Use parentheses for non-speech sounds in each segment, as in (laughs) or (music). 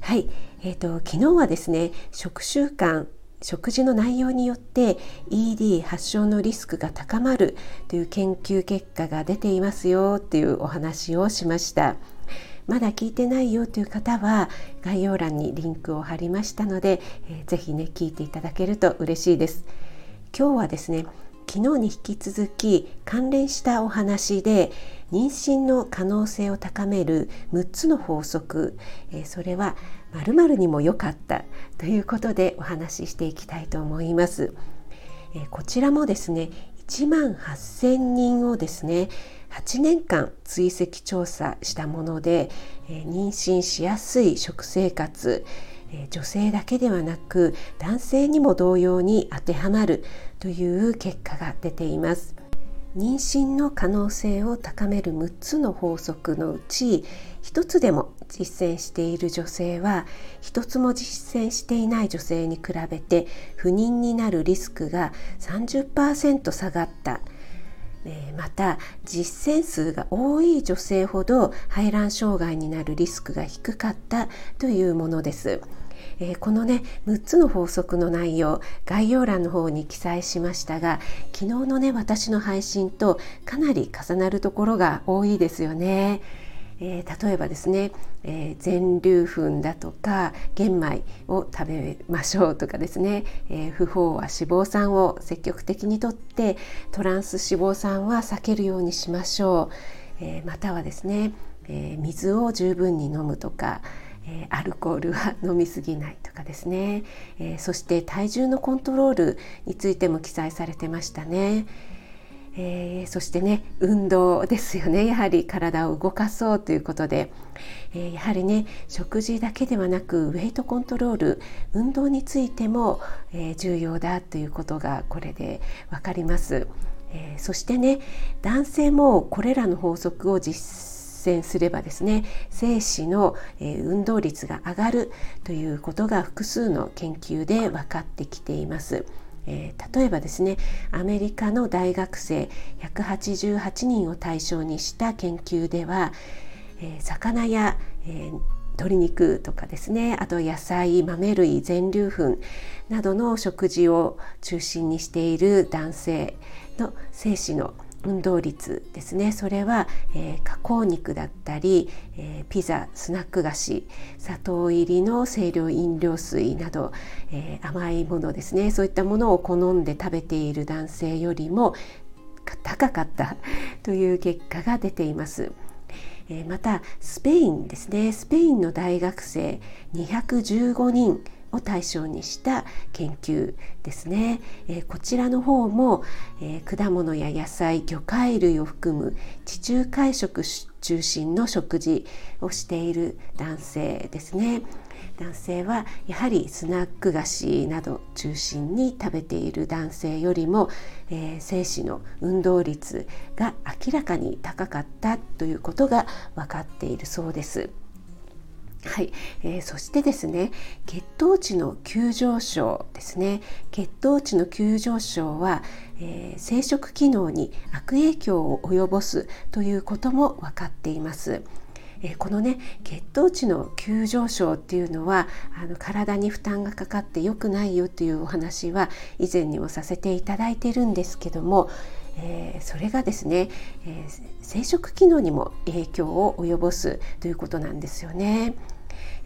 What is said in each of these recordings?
はい、えーと、昨日はですね食習慣食事の内容によって ED 発症のリスクが高まるという研究結果が出ていますよっていうお話をしました。まだ聞いてないよという方は概要欄にリンクを貼りましたので、えー、ぜね聞いていただけると嬉しいです。今日はですね昨日に引き続き関連したお話で妊娠の可能性を高める6つの法則、えそれは〇〇にも良かったということでお話ししていきたいと思います。えこちらもですね1万8000人をですね8年間追跡調査したもので、え妊娠しやすい食生活、女性だけではなく男性にも同様に当てはまるという結果が出ています妊娠の可能性を高める6つの法則のうち1つでも実践している女性は1つも実践していない女性に比べて不妊になるリスクが30%下がったまた実践数が多い女性ほど排卵障害になるリスクが低かったというものです。えー、このね6つの法則の内容概要欄の方に記載しましたが昨日のね私の配信とかなり重なるところが多いですよね。えー、例えばですね、えー、全粒粉だとか玄米を食べましょうとかですね、えー、不飽和脂肪酸を積極的にとってトランス脂肪酸は避けるようにしましょう、えまたはですね、え水を十分に飲むとか、えアルコールは飲みすぎないとかですね、えそして体重のコントロールについても記載されてましたね。えー、そしてね運動ですよね。やはり体を動かそうということで、えー、やはりね食事だけではなくウェイトコントロール運動についても、えー、重要だということがこれで分かります、えそしてね男性もこれらの法則を実践すればですね精子の、え運動率が上がるということが複数の研究で分かってきています。えー、例えばですねアメリカの大学生188人を対象にした研究では、えー、魚や、えー、鶏肉とかですねあと野菜豆類全粒粉などの食事を中心にしている男性の精子の運動率ですね。それは、えー、加工肉だったり、えー、ピザスナック菓子砂糖入りの清涼飲料水など、えー、甘いものですね。そういったものを好んで食べている男性よりも高かった (laughs) という結果が出ています。またスペインですね。スペインの大学生215人を対象にした研究ですね、えー、こちらの方も、えー、果物や野菜魚介類を含む地中海食中心の食事をしている男性ですね男性はやはりスナック菓子など中心に食べている男性よりも、えー、精子の運動率が明らかに高かったということが分かっているそうです。はい、えー、そしてですね血糖値の急上昇ですね血糖値の急上昇は、えー、生殖機能に悪影響を及ぼすということも分かっています。えー、このね血糖値の急上昇っていうのはあの体に負担がかかって良くないよっていうお話は以前にもさせていただいてるんですけどもえー、それがですね、えー、生殖機能にも影響を及ぼすということなんですよね。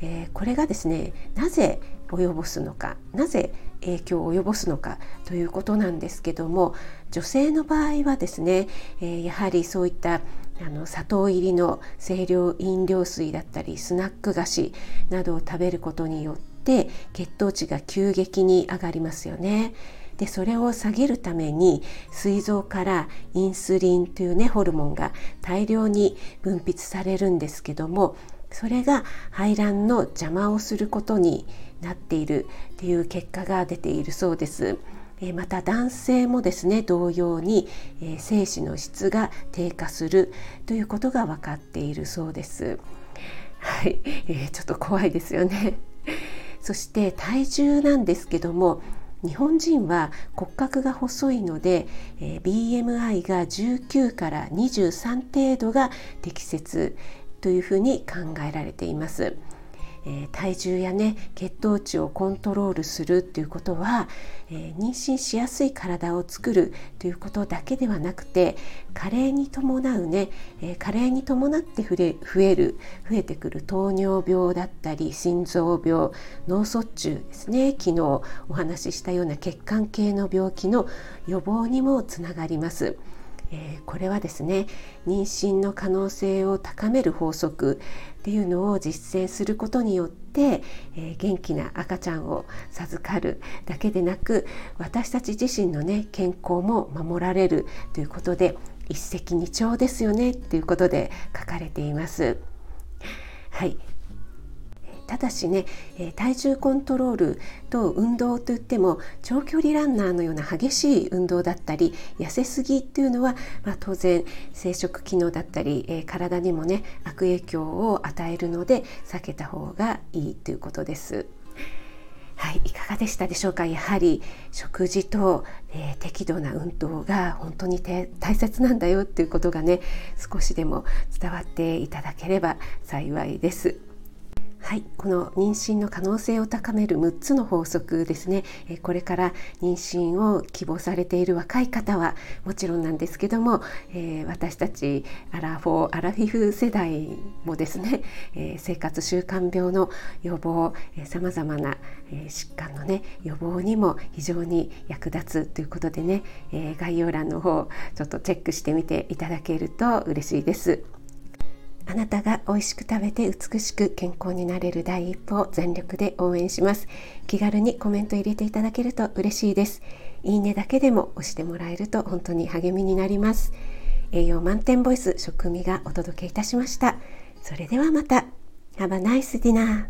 えー、これがですねなぜ及ぼすのかなぜ影響を及ぼすのかということなんですけども女性の場合はですね、えやはりそういったあの砂糖入りの清涼飲料水だったりスナック菓子などを食べることによって血糖値が急激に上がりますよね。でそれを下げるために膵臓からインスリンというねホルモンが大量に分泌されるんですけどもそれが排卵の邪魔をすることになっているっていう結果が出ているそうです。また男性もですね同様に、え精子の質が低下するということが分かっているそうです。はい、えー、ちょっと怖いですよね。そして体重なんですけども日本人は骨格が細いので、えー、BMI が19から23程度が適切というふうに考えられています。えー、体重やね血糖値をコントロールするっていうことは、えー、妊娠しやすい体を作るということだけではなくて加齢に伴うね、えー、加齢に伴って増え増える増えてくる糖尿病だったり心臓病脳卒中ですね昨日お話ししたような血管系の病気の予防にもつながります。えー、これはですね妊娠の可能性を高める法則っていうのを実践することによって、えー、元気な赤ちゃんを授かるだけでなく私たち自身のね健康も守られるということで一石二鳥ですよねっていうことで書かれています。はい、ただしね、え体重コントロールと運動といっても長距離ランナーのような激しい運動だったり痩せすぎっていうのは、まあ、当然生殖機能だったり、え体にもね悪影響を与えるので避けた方がいいということです。はい、いかがでしたでしょうか？やはり食事と、えー、適度な運動が本当に大切なんだよっていうことがね少しでも伝わっていただければ幸いです。はい、この妊娠の可能性を高める6つの法則ですねこれから妊娠を希望されている若い方はもちろんなんですけども、え、私たちアラフォーアラフィフ世代もですね、え、生活習慣病の予防さまざまな、え、疾患のね予防にも非常に役立つということでね、え概要欄の方ちょっとチェックしてみていただけると嬉しいです。あなたが美味しく食べて美しく健康になれる第一歩を全力で応援します。気軽にコメント入れていただけると嬉しいです。いいねだけでも押してもらえると本当に励みになります。栄養満点ボイス食味がお届けいたしました。それではまた。Have a nice dinner